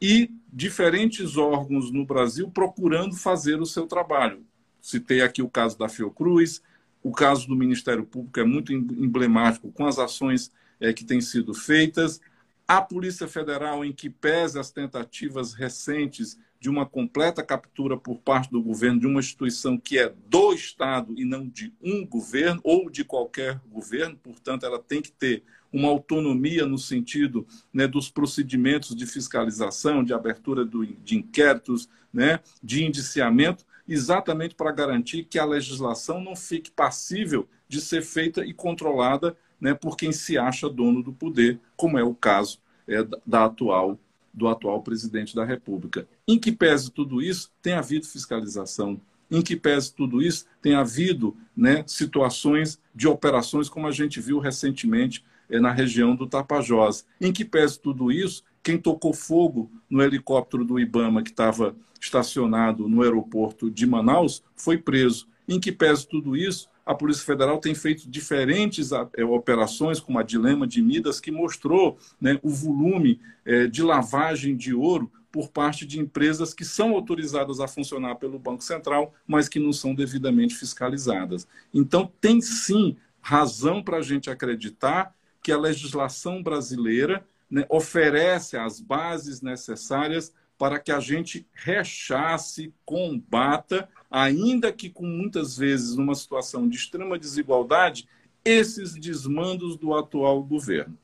e diferentes órgãos no Brasil procurando fazer o seu trabalho. Citei aqui o caso da Fiocruz, o caso do Ministério Público é muito emblemático com as ações é, que têm sido feitas. A Polícia Federal, em que pese as tentativas recentes de uma completa captura por parte do governo de uma instituição que é do Estado e não de um governo ou de qualquer governo, portanto, ela tem que ter uma autonomia no sentido né, dos procedimentos de fiscalização, de abertura do, de inquéritos, né, de indiciamento, exatamente para garantir que a legislação não fique passível de ser feita e controlada né, por quem se acha dono do poder, como é o caso é, da atual do atual presidente da República. Em que pese tudo isso, tem havido fiscalização. Em que pese tudo isso, tem havido né, situações de operações, como a gente viu recentemente é, na região do Tapajós. Em que pese tudo isso, quem tocou fogo no helicóptero do Ibama, que estava estacionado no aeroporto de Manaus, foi preso. Em que pese tudo isso, a Polícia Federal tem feito diferentes é, operações, como a Dilema de Midas, que mostrou né, o volume é, de lavagem de ouro por parte de empresas que são autorizadas a funcionar pelo Banco Central, mas que não são devidamente fiscalizadas. Então, tem sim razão para a gente acreditar que a legislação brasileira né, oferece as bases necessárias para que a gente rechace, combata, ainda que com muitas vezes numa situação de extrema desigualdade, esses desmandos do atual governo.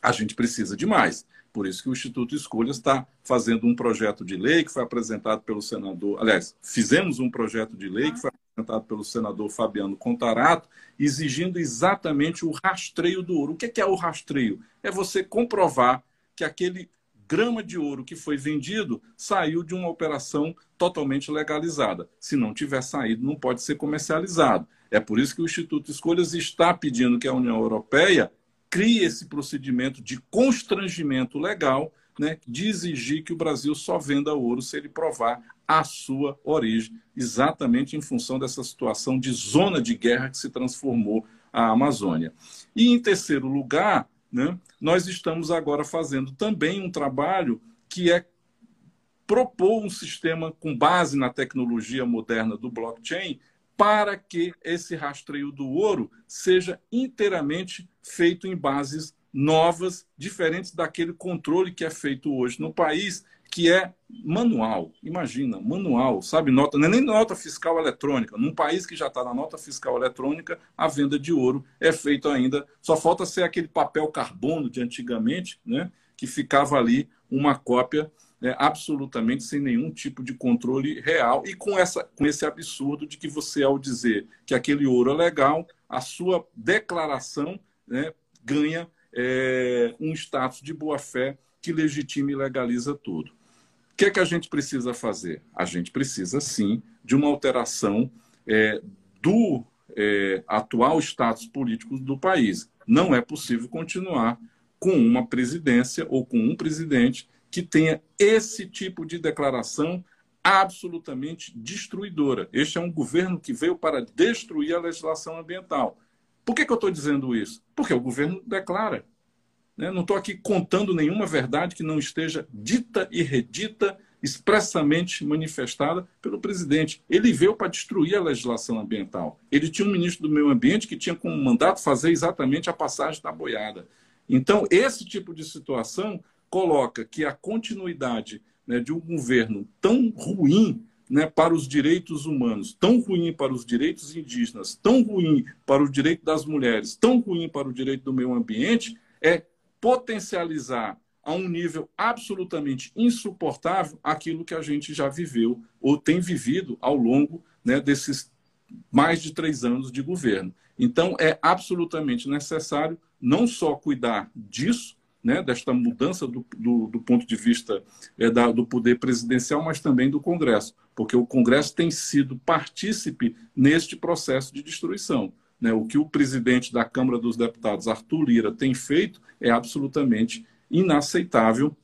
A gente precisa de mais. Por isso que o Instituto Escolhas está fazendo um projeto de lei que foi apresentado pelo senador. Aliás, fizemos um projeto de lei que foi apresentado pelo senador Fabiano Contarato, exigindo exatamente o rastreio do ouro. O que é, o rastreio? É você comprovar que aquele grama de ouro que foi vendido saiu de uma operação totalmente legalizada. Se não tiver saído, não pode ser comercializado. É por isso que o Instituto Escolhas está pedindo que a União Europeia crie esse procedimento de constrangimento legal, né, de exigir que o Brasil só venda ouro se ele provar a sua origem, exatamente em função dessa situação de zona de guerra que se transformou a Amazônia. E, em terceiro lugar, né, nós estamos agora fazendo também um trabalho que é propor um sistema com base na tecnologia moderna do blockchain para que esse rastreio do ouro seja inteiramente feito em bases novas, diferentes daquele controle que é feito hoje no país, que é manual. Imagina, manual, sabe? Nota, é nem nota fiscal eletrônica. Num país que já está na nota fiscal eletrônica, a venda de ouro é feita ainda. Só falta ser aquele papel carbono de antigamente, né? Que ficava ali uma cópia né, absolutamente sem nenhum tipo de controle real e com, essa, com esse absurdo de que você, ao dizer que aquele ouro é legal, a sua declaração né, ganha é, um status de boa-fé que legitima e legaliza tudo. Que é que a gente precisa fazer? A gente precisa, sim, de uma alteração é, do é, atual status político do país. Não é possível continuar com uma presidência ou com um presidente que tenha esse tipo de declaração absolutamente destruidora. Este é um governo que veio para destruir a legislação ambiental. Por que, que eu estou dizendo isso? Porque o governo declara. Né? Não estou aqui contando nenhuma verdade que não esteja dita e redita, expressamente manifestada pelo presidente. Ele veio para destruir a legislação ambiental. Ele tinha um ministro do meio ambiente que tinha como mandato fazer exatamente a passagem da boiada. Então, esse tipo de situação coloca que a continuidade né, de um governo tão ruim né, para os direitos humanos, tão ruim para os direitos indígenas, tão ruim para o direito das mulheres, tão ruim para o direito do meio ambiente, é potencializar a um nível absolutamente insuportável aquilo que a gente já viveu ou tem vivido ao longo né, desses mais de três anos de governo. Então, é absolutamente necessário não só cuidar disso, né, desta mudança do, do, do ponto de vista é, da, do poder presidencial, mas também do Congresso, porque o Congresso tem sido partícipe neste processo de destruição. Né? O que o presidente da Câmara dos Deputados, Arthur Lira, tem feito é absolutamente inaceitável,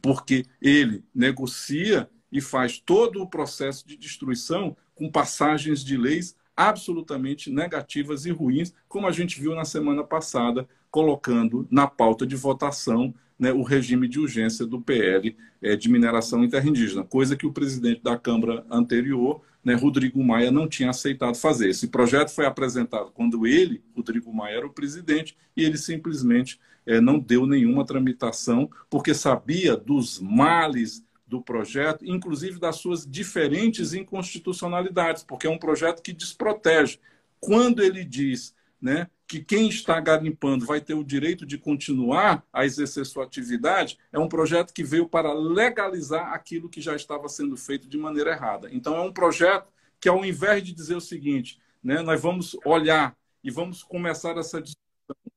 porque ele negocia e faz todo o processo de destruição com passagens de leis absolutamente negativas e ruins, como a gente viu na semana passada, colocando na pauta de votação né, o regime de urgência do PL é, de mineração interindígena, coisa que o presidente da Câmara anterior, né, Rodrigo Maia, não tinha aceitado fazer. Esse projeto foi apresentado quando ele, Rodrigo Maia, era o presidente, e ele simplesmente é, não deu nenhuma tramitação, porque sabia dos males do projeto, inclusive das suas diferentes inconstitucionalidades, porque é um projeto que desprotege. Quando ele diz né, que quem está garimpando vai ter o direito de continuar a exercer sua atividade, é um projeto que veio para legalizar aquilo que já estava sendo feito de maneira errada. Então, é um projeto que, ao invés de dizer o seguinte, né, nós vamos olhar e vamos começar essa discussão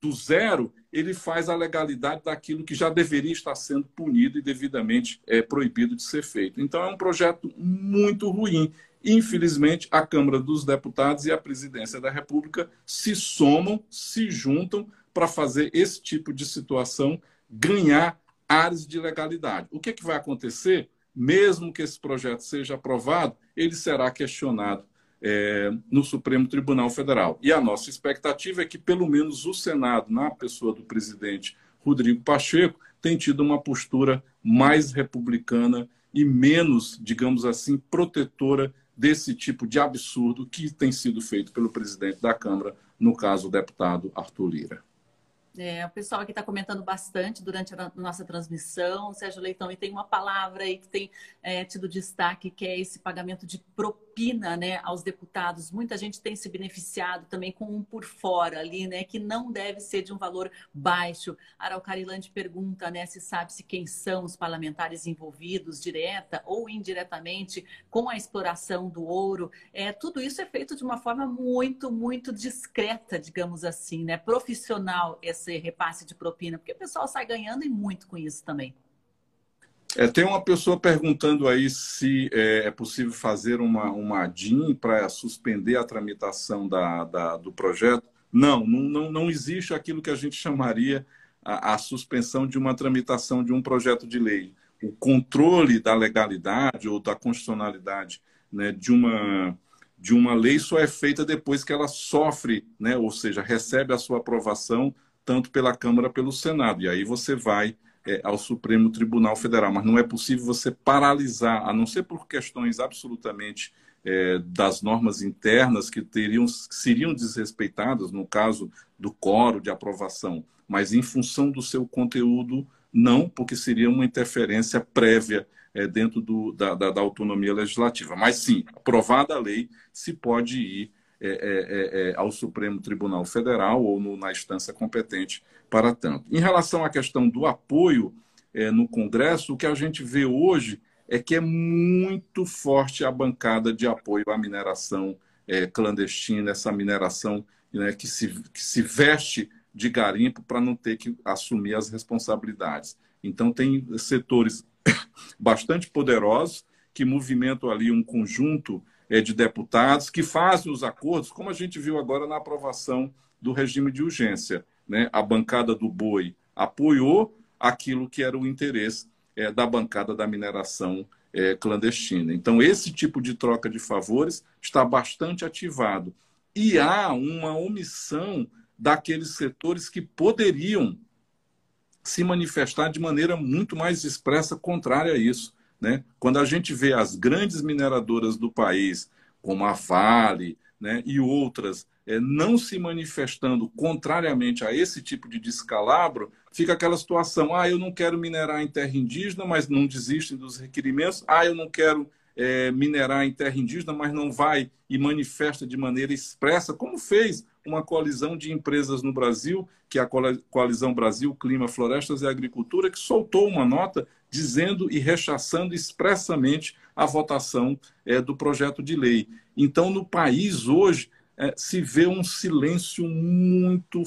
do zero, ele faz a legalidade daquilo que já deveria estar sendo punido e devidamente é, proibido de ser feito. Então, é um projeto muito ruim. Infelizmente, a Câmara dos Deputados e a Presidência da República se somam, se juntam para fazer esse tipo de situação ganhar áreas de legalidade. O que, é que vai acontecer? Mesmo que esse projeto seja aprovado, ele será questionado é, no Supremo Tribunal Federal. E a nossa expectativa é que, pelo menos, o Senado, na pessoa do presidente Rodrigo Pacheco, tem tido uma postura mais republicana e menos, digamos assim, protetora desse tipo de absurdo que tem sido feito pelo presidente da Câmara, no caso o deputado Arthur Lira. É, o pessoal aqui está comentando bastante durante a nossa transmissão. Sérgio Leitão, e tem uma palavra aí que tem é, tido destaque, que é esse pagamento de propina né, aos deputados. Muita gente tem se beneficiado também com um por fora ali, né? Que não deve ser de um valor baixo. Araucarilante pergunta né, se sabe-se quem são os parlamentares envolvidos, direta ou indiretamente, com a exploração do ouro. É, tudo isso é feito de uma forma muito, muito discreta, digamos assim, né? Profissional. Esse repasse de propina? Porque o pessoal sai ganhando e muito com isso também. É, tem uma pessoa perguntando aí se é, é possível fazer uma, uma DIN para suspender a tramitação da, da, do projeto. Não, não, não existe aquilo que a gente chamaria a, a suspensão de uma tramitação de um projeto de lei. O controle da legalidade ou da constitucionalidade né, de, uma, de uma lei só é feita depois que ela sofre, né, ou seja, recebe a sua aprovação tanto pela Câmara pelo Senado. E aí você vai é, ao Supremo Tribunal Federal. Mas não é possível você paralisar, a não ser por questões absolutamente é, das normas internas que teriam, seriam desrespeitadas, no caso do coro de aprovação, mas em função do seu conteúdo, não, porque seria uma interferência prévia é, dentro do, da, da, da autonomia legislativa. Mas sim, aprovada a lei, se pode ir é, é, é, é, ao Supremo Tribunal Federal ou no, na instância competente para tanto. Em relação à questão do apoio é, no Congresso, o que a gente vê hoje é que é muito forte a bancada de apoio à mineração clandestina, essa mineração né, que, se, que se veste de garimpo para não ter que assumir as responsabilidades. Então, tem setores bastante poderosos que movimentam ali um conjunto de deputados que fazem os acordos, como a gente viu agora na aprovação do regime de urgência. Né? A bancada do boi apoiou aquilo que era o interesse é, da bancada da mineração é, clandestina. Então, esse tipo de troca de favores está bastante ativado. E há uma omissão daqueles setores que poderiam se manifestar de maneira muito mais expressa contrária a isso. Né? Quando a gente vê as grandes mineradoras do país, como a Vale né, e outras, é, não se manifestando contrariamente a esse tipo de descalabro, fica aquela situação: ah, eu não quero minerar em terra indígena, mas não desistem dos requerimentos, ah, eu não quero é, minerar em terra indígena, mas não vai e manifesta de maneira expressa, como fez uma coalizão de empresas no Brasil, que é a Coalizão Brasil Clima, Florestas e Agricultura, que soltou uma nota dizendo e rechaçando expressamente a votação é, do projeto de lei. Então, no país hoje, é, se vê um silêncio muito,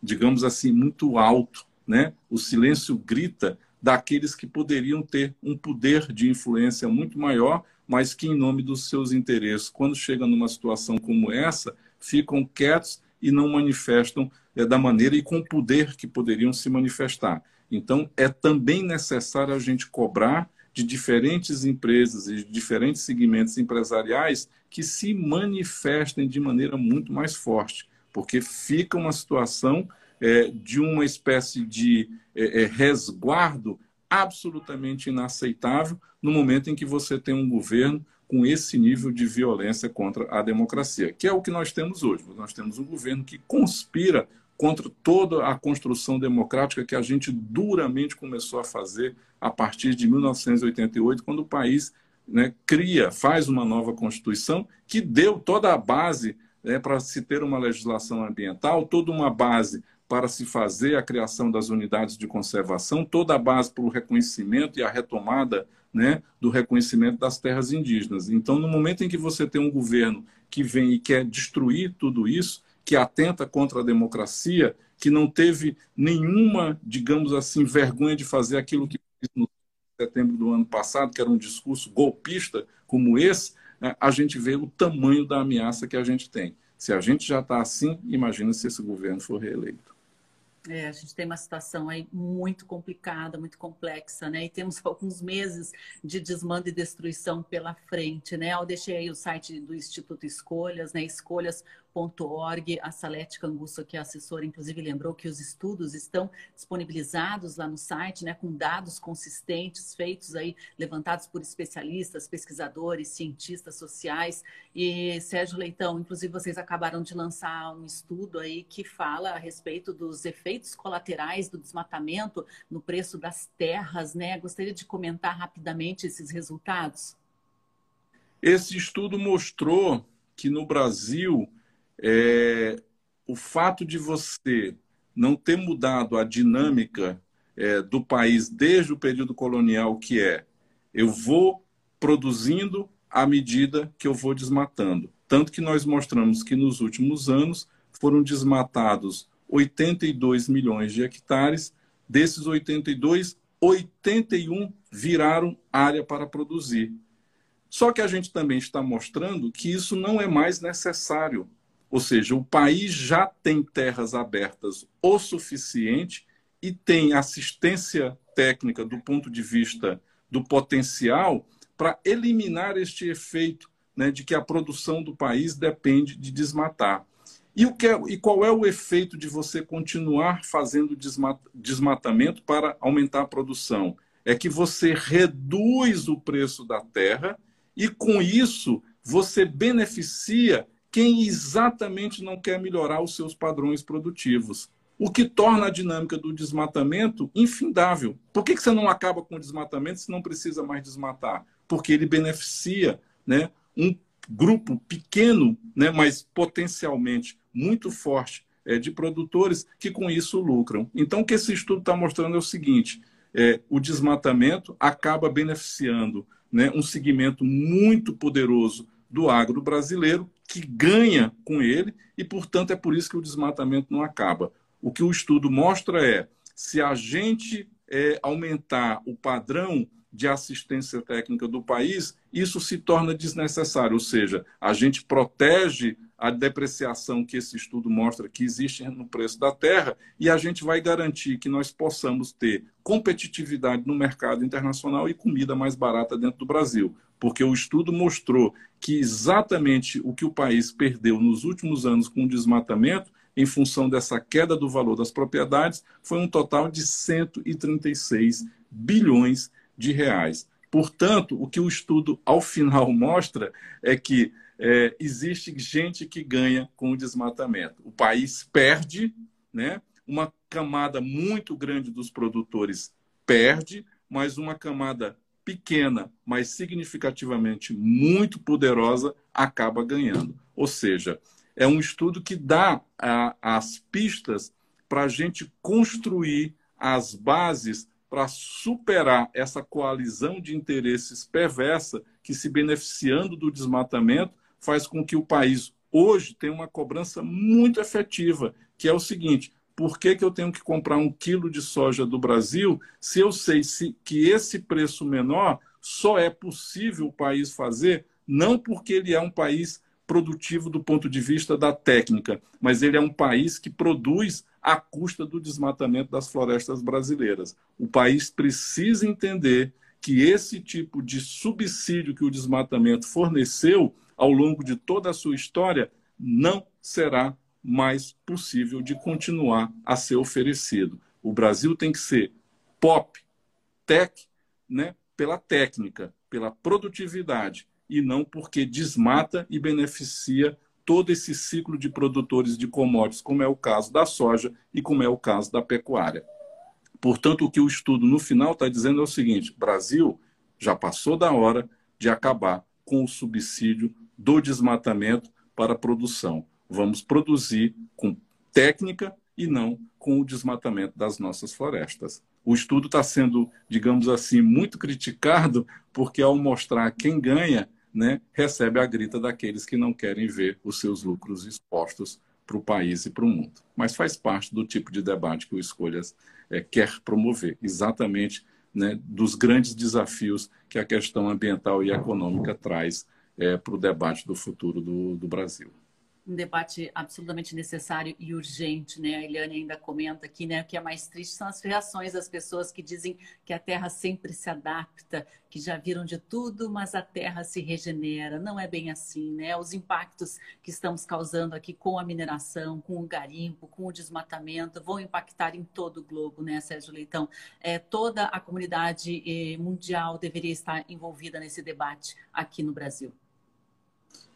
digamos assim, muito alto. Né? O silêncio grita daqueles que poderiam ter um poder de influência muito maior, mas que, em nome dos seus interesses, quando chegam numa situação como essa, ficam quietos e não manifestam é, da maneira e com o poder que poderiam se manifestar. Então, é também necessário a gente cobrar de diferentes empresas e de diferentes segmentos empresariais que se manifestem de maneira muito mais forte, porque fica uma situação é, de uma espécie de é, é, resguardo absolutamente inaceitável no momento em que você tem um governo com esse nível de violência contra a democracia, que é o que nós temos hoje. Nós temos um governo que conspira contra toda a construção democrática que a gente duramente começou a fazer a partir de 1988, quando o país né, cria, faz uma nova Constituição que deu toda a base né, para se ter uma legislação ambiental, toda uma base para se fazer a criação das unidades de conservação, toda a base para o reconhecimento e a retomada né, do reconhecimento das terras indígenas. Então, no momento em que você tem um governo que vem e quer destruir tudo isso, que atenta contra a democracia, que não teve nenhuma, digamos assim, vergonha de fazer aquilo que fez no setembro do ano passado, que era um discurso golpista como esse, né, a gente vê o tamanho da ameaça que a gente tem. Se a gente já está assim, imagina se esse governo for reeleito. É, a gente tem uma situação aí muito complicada, muito complexa, né? E temos alguns meses de desmando e destruição pela frente, né? Eu deixei aí o site do Instituto Escolhas, né? Escolhas org A Salete Canguço, que é assessora, inclusive lembrou que os estudos estão disponibilizados lá no site, né, com dados consistentes feitos aí, levantados por especialistas, pesquisadores, cientistas sociais. E Sérgio Leitão, inclusive vocês acabaram de lançar um estudo aí que fala a respeito dos efeitos colaterais do desmatamento no preço das terras, né? Gostaria de comentar rapidamente esses resultados. Esse estudo mostrou que no Brasil é, o fato de você não ter mudado a dinâmica é, do país desde o período colonial, que é eu vou produzindo à medida que eu vou desmatando. Tanto que nós mostramos que nos últimos anos foram desmatados 82 milhões de hectares, desses 82, 81 viraram área para produzir. Só que a gente também está mostrando que isso não é mais necessário. Ou seja, o país já tem terras abertas o suficiente e tem assistência técnica do ponto de vista do potencial para eliminar este efeito né, de que a produção do país depende de desmatar. E, o que é, e qual é o efeito de você continuar fazendo desmatamento para aumentar a produção? É que você reduz o preço da terra e, com isso, você beneficia quem exatamente não quer melhorar os seus padrões produtivos. O que torna a dinâmica do desmatamento infindável. Por que, que você não acaba com o desmatamento se não precisa mais desmatar? Porque ele beneficia né, um grupo pequeno, né, mas potencialmente muito forte é, de produtores que com isso lucram. Então, o que esse estudo está mostrando é o seguinte: é, o desmatamento acaba beneficiando né, um segmento muito poderoso do agro brasileiro que ganha com ele e, portanto, é por isso que o desmatamento não acaba. O que o estudo mostra é se a gente é, aumentar o padrão de assistência técnica do país, isso se torna desnecessário, ou seja, a gente protege a depreciação que esse estudo mostra que existe no preço da terra e a gente vai garantir que nós possamos ter competitividade no mercado internacional e comida mais barata dentro do Brasil. Porque o estudo mostrou que exatamente o que o país perdeu nos últimos anos com o desmatamento, em função dessa queda do valor das propriedades, foi um total de 136 bilhões de reais. Portanto, o que o estudo ao final mostra é que é, existe gente que ganha com o desmatamento. O país perde, né? uma camada muito grande dos produtores perde, mas uma camada pequena, mas significativamente muito poderosa, acaba ganhando. Ou seja, é um estudo que dá a, as pistas para a gente construir as bases para superar essa coalizão de interesses perversa que, se beneficiando do desmatamento, faz com que o país hoje tenha uma cobrança muito efetiva, que é o seguinte: por que, que eu tenho que comprar um quilo de soja do Brasil se eu sei se, que esse preço menor só é possível o país fazer, não porque ele é um país produtivo do ponto de vista da técnica, mas ele é um país que produz à custa do desmatamento das florestas brasileiras. O país precisa entender que esse tipo de subsídio que o desmatamento forneceu ao longo de toda a sua história não será mais possível de continuar a ser oferecido. O Brasil tem que ser pop, tech, né, pela técnica, pela produtividade e não porque desmata e beneficia todo esse ciclo de produtores de commodities, como é o caso da soja e como é o caso da pecuária. Portanto, o que o estudo no final está dizendo é o seguinte: Brasil já passou da hora de acabar com o subsídio do desmatamento para a produção. Vamos produzir com técnica e não com o desmatamento das nossas florestas. O estudo está sendo, digamos assim, muito criticado, porque ao mostrar quem ganha, né, recebe a grita daqueles que não querem ver os seus lucros expostos para o país e para o mundo. Mas faz parte do tipo de debate que o Escolhas é, quer promover, exatamente né, dos grandes desafios que a questão ambiental e econômica traz é, para o debate do futuro do, do Brasil um debate absolutamente necessário e urgente, né? A Eliane ainda comenta aqui, né? O que é mais triste são as reações das pessoas que dizem que a Terra sempre se adapta, que já viram de tudo, mas a Terra se regenera. Não é bem assim, né? Os impactos que estamos causando aqui com a mineração, com o garimpo, com o desmatamento, vão impactar em todo o globo, né, Sérgio Leitão? É, toda a comunidade eh, mundial deveria estar envolvida nesse debate aqui no Brasil.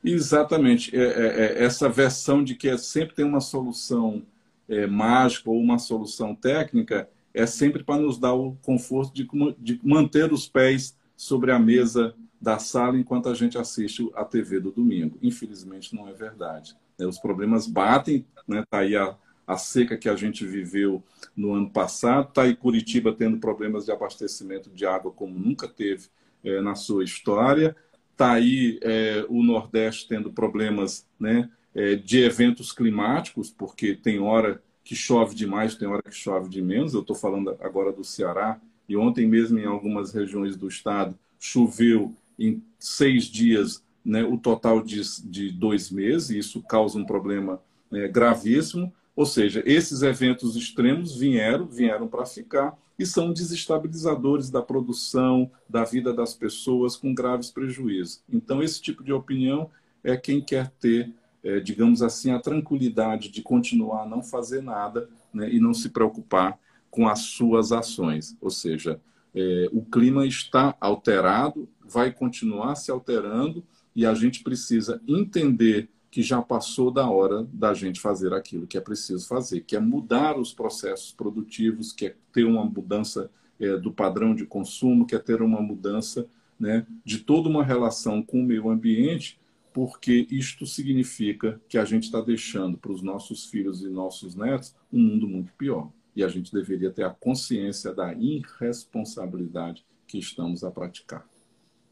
Exatamente. É, é, é, essa versão de que é, sempre tem uma solução é, mágica ou uma solução técnica é sempre para nos dar o conforto de, de, manter os pés sobre a mesa da sala enquanto a gente assiste a TV do domingo. Infelizmente, não é verdade. Né? Os problemas batem, né? Tá aí a, a seca que a gente viveu no ano passado, está aí Curitiba tendo problemas de abastecimento de água como nunca teve é, na sua história. Está aí é, o Nordeste tendo problemas né, é, de eventos climáticos, porque tem hora que chove demais, tem hora que chove de menos. Eu estou falando agora do Ceará, e ontem mesmo em algumas regiões do estado choveu em seis dias né, o total de, de dois meses, e isso causa um problema é, gravíssimo. Ou seja, esses eventos extremos vieram, vieram para ficar e são desestabilizadores da produção, da vida das pessoas, com graves prejuízos. Então, esse tipo de opinião é quem quer ter, é, digamos assim, a tranquilidade de continuar a não fazer nada né, e não se preocupar com as suas ações. Ou seja, é, o clima está alterado, vai continuar se alterando e a gente precisa entender que já passou da hora da gente fazer aquilo que é preciso fazer, que é mudar os processos produtivos, que é ter uma mudança é, do padrão de consumo, que é ter uma mudança né, de toda uma relação com o meio ambiente, porque isto significa que a gente está deixando para os nossos filhos e nossos netos um mundo muito pior. E a gente deveria ter a consciência da irresponsabilidade que estamos a praticar.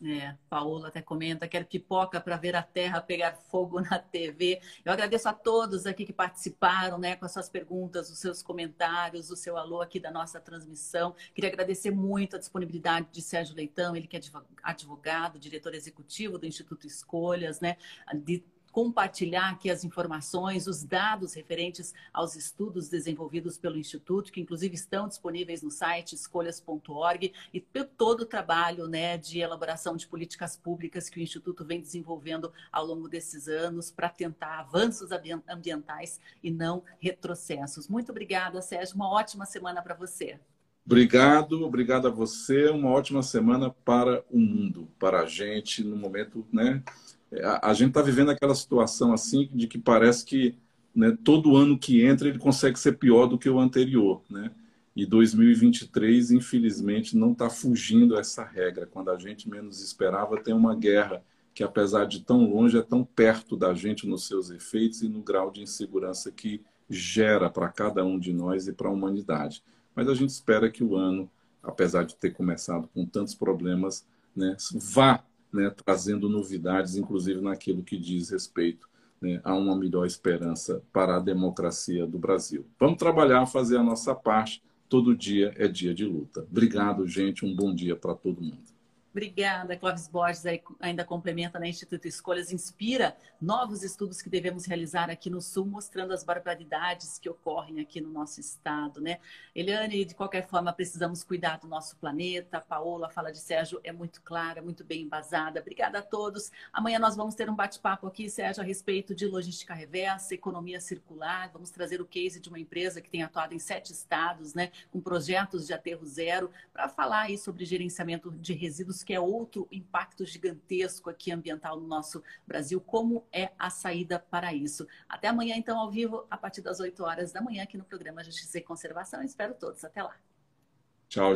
É, Paola até comenta, quero pipoca para ver a terra pegar fogo na TV. Eu agradeço a todos aqui que participaram, né, com as suas perguntas, os seus comentários, o seu alô aqui da nossa transmissão. Queria agradecer muito a disponibilidade de Sérgio Leitão, ele que é advogado, diretor executivo do Instituto Escolhas, né, de compartilhar aqui as informações, os dados referentes aos estudos desenvolvidos pelo Instituto, que inclusive estão disponíveis no site escolhas.org, e todo o trabalho né, de elaboração de políticas públicas que o Instituto vem desenvolvendo ao longo desses anos para tentar avanços ambientais e não retrocessos. Muito obrigada, Sérgio. Uma ótima semana para você. Obrigado, obrigado a você. Uma ótima semana para o mundo, para a gente, no momento, né? A, gente está vivendo aquela situação assim de que parece que né, todo ano que entra ele consegue ser pior do que o anterior, né? E 2023, infelizmente, não está fugindo essa regra. Quando a gente menos esperava, tem uma guerra que, apesar de tão longe, é tão perto da gente nos seus efeitos e no grau de insegurança que gera para cada um de nós e para a humanidade. Mas a gente espera que o ano, apesar de ter começado com tantos problemas, né, vá né, trazendo novidades, inclusive naquilo que diz respeito né, a uma melhor esperança para a democracia do Brasil. Vamos trabalhar, fazer a nossa parte. Todo dia é dia de luta. Obrigado, gente. Um bom dia para todo mundo. Obrigada, Clóvis Borges, ainda complementa na né, Instituto Escolhas, inspira novos estudos que devemos realizar aqui no Sul, mostrando as barbaridades que ocorrem aqui no nosso estado, né? Eliane, de qualquer forma, precisamos cuidar do nosso planeta. Paola, fala de Sérgio, é muito clara, muito bem embasada. Obrigada a todos. Amanhã nós vamos ter um bate-papo aqui, Sérgio, a respeito de logística reversa, economia circular. Vamos trazer o case de uma empresa que tem atuado em sete estados, né? Com projetos de aterro zero, para falar aí sobre gerenciamento de resíduos que é outro impacto gigantesco aqui ambiental no nosso Brasil. Como é a saída para isso? Até amanhã, então, ao vivo, a partir das 8 horas da manhã, aqui no programa Justiça e Conservação. Espero todos. Até lá. Tchau.